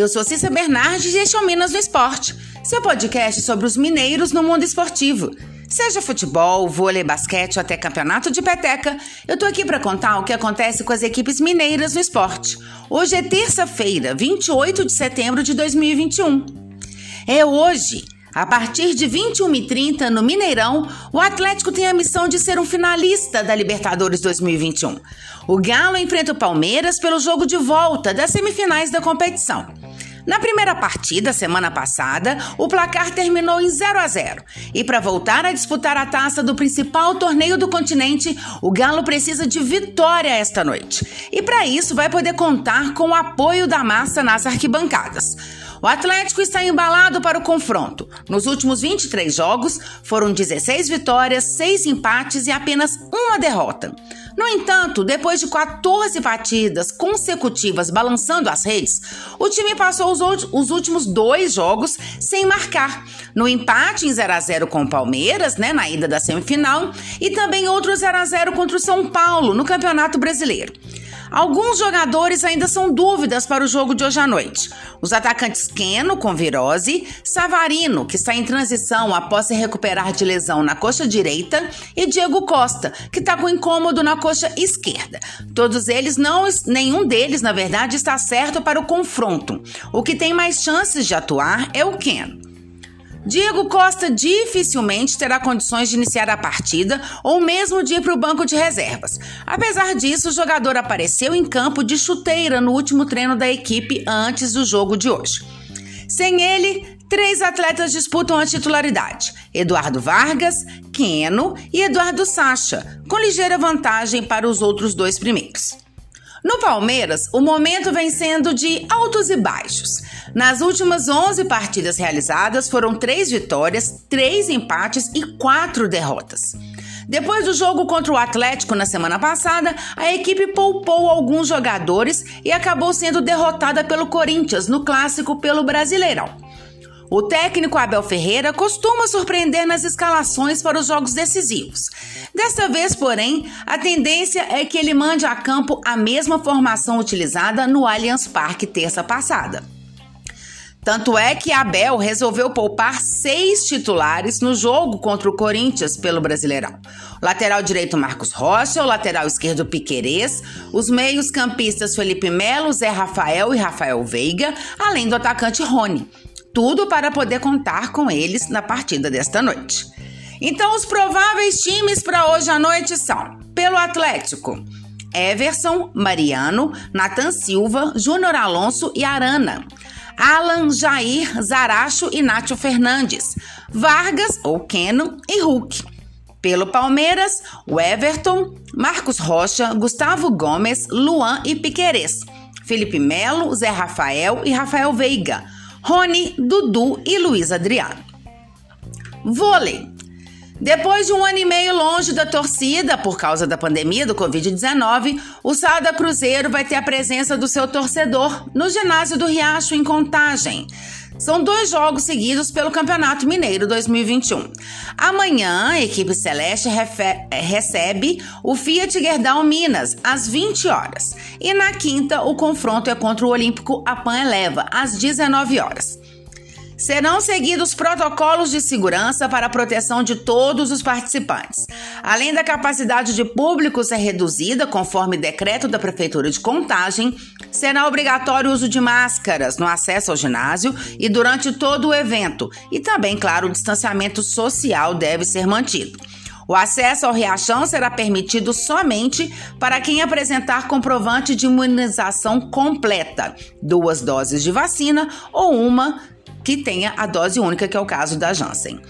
Eu sou Cissa Bernardes e este é o Minas no Esporte, seu podcast sobre os mineiros no mundo esportivo. Seja futebol, vôlei, basquete ou até campeonato de peteca, eu tô aqui para contar o que acontece com as equipes mineiras no esporte. Hoje é terça-feira, 28 de setembro de 2021. É hoje a partir de 21h30 no Mineirão, o Atlético tem a missão de ser um finalista da Libertadores 2021. O Galo enfrenta o Palmeiras pelo jogo de volta das semifinais da competição. Na primeira partida, semana passada, o placar terminou em 0 a 0. E para voltar a disputar a taça do principal torneio do continente, o Galo precisa de vitória esta noite. E para isso vai poder contar com o apoio da massa nas arquibancadas. O Atlético está embalado para o confronto. Nos últimos 23 jogos, foram 16 vitórias, 6 empates e apenas uma derrota. No entanto, depois de 14 partidas consecutivas balançando as redes, o time passou os, os últimos dois jogos sem marcar. No empate em 0 a 0 com o Palmeiras, né, na ida da semifinal, e também outro 0 a 0 contra o São Paulo no Campeonato Brasileiro. Alguns jogadores ainda são dúvidas para o jogo de hoje à noite. Os atacantes Keno, com virose, Savarino, que está em transição após se recuperar de lesão na coxa direita, e Diego Costa, que está com incômodo na coxa esquerda. Todos eles, não, nenhum deles, na verdade, está certo para o confronto. O que tem mais chances de atuar é o Keno. Diego Costa dificilmente terá condições de iniciar a partida ou mesmo de ir para o banco de reservas. Apesar disso, o jogador apareceu em campo de chuteira no último treino da equipe antes do jogo de hoje. Sem ele, três atletas disputam a titularidade: Eduardo Vargas, Keno e Eduardo Sacha, com ligeira vantagem para os outros dois primeiros. No Palmeiras, o momento vem sendo de altos e baixos. Nas últimas 11 partidas realizadas, foram três vitórias, três empates e quatro derrotas. Depois do jogo contra o Atlético na semana passada, a equipe poupou alguns jogadores e acabou sendo derrotada pelo Corinthians no clássico pelo Brasileirão. O técnico Abel Ferreira costuma surpreender nas escalações para os jogos decisivos. Desta vez, porém, a tendência é que ele mande a campo a mesma formação utilizada no Allianz Parque terça passada. Tanto é que Abel resolveu poupar seis titulares no jogo contra o Corinthians pelo Brasileirão. O lateral direito Marcos Rocha, o lateral esquerdo Piquerez, os meios campistas Felipe Melo, Zé Rafael e Rafael Veiga, além do atacante Rony. Tudo para poder contar com eles na partida desta noite. Então, os prováveis times para hoje à noite são: pelo Atlético, Everson, Mariano, Nathan Silva, Júnior Alonso e Arana. Alan, Jair, Zaracho e Nátio Fernandes, Vargas ou Keno e Hulk. Pelo Palmeiras, o Everton, Marcos Rocha, Gustavo Gomes, Luan e Piquerez, Felipe Melo, Zé Rafael e Rafael Veiga, Rony, Dudu e Luiz Adriano. Vôlei. Depois de um ano e meio longe da torcida por causa da pandemia do Covid-19, o Sada Cruzeiro vai ter a presença do seu torcedor no ginásio do Riacho, em Contagem. São dois jogos seguidos pelo Campeonato Mineiro 2021. Amanhã, a equipe celeste recebe o Fiat Gerdau Minas, às 20 horas. E na quinta, o confronto é contra o Olímpico Apan Eleva, às 19 horas. Serão seguidos protocolos de segurança para a proteção de todos os participantes. Além da capacidade de público ser reduzida, conforme decreto da Prefeitura de Contagem, será obrigatório o uso de máscaras no acesso ao ginásio e durante todo o evento. E também, claro, o distanciamento social deve ser mantido. O acesso ao Riachão será permitido somente para quem apresentar comprovante de imunização completa, duas doses de vacina ou uma que tenha a dose única, que é o caso da Janssen.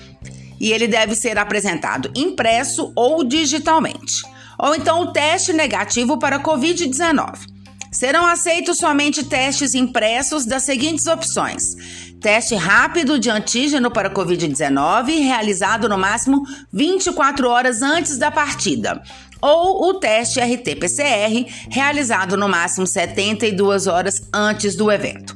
E ele deve ser apresentado impresso ou digitalmente. Ou então o teste negativo para Covid-19. Serão aceitos somente testes impressos das seguintes opções: teste rápido de antígeno para Covid-19, realizado no máximo 24 horas antes da partida, ou o teste RT-PCR, realizado no máximo 72 horas antes do evento.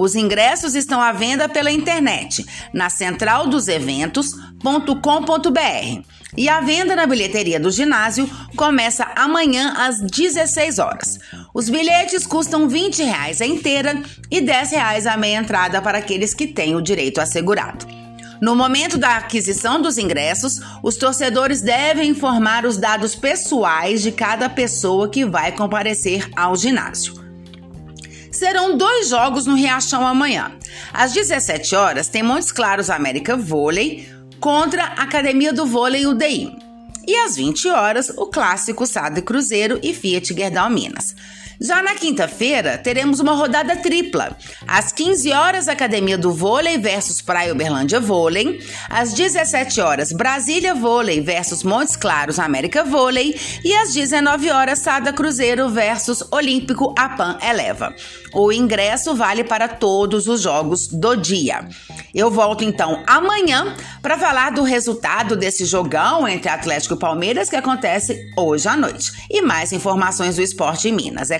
Os ingressos estão à venda pela internet na centraldoseventos.com.br e a venda na bilheteria do ginásio começa amanhã às 16 horas. Os bilhetes custam 20 reais a inteira e 10 reais a meia entrada para aqueles que têm o direito assegurado. No momento da aquisição dos ingressos, os torcedores devem informar os dados pessoais de cada pessoa que vai comparecer ao ginásio. Serão dois jogos no Riachão amanhã. Às 17 horas tem Montes Claros América Vôlei contra a Academia do Vôlei UDI. E às 20 horas, o clássico Sade Cruzeiro e Fiat Gerdau Minas. Já na quinta-feira, teremos uma rodada tripla. Às 15 horas, Academia do Vôlei versus Praia Uberlândia Vôlei. Às 17 horas, Brasília Vôlei versus Montes Claros América Vôlei. E às 19 horas, Sada Cruzeiro versus Olímpico Apan Eleva. O ingresso vale para todos os jogos do dia. Eu volto então amanhã para falar do resultado desse jogão entre Atlético e Palmeiras que acontece hoje à noite. E mais informações do esporte em Minas, é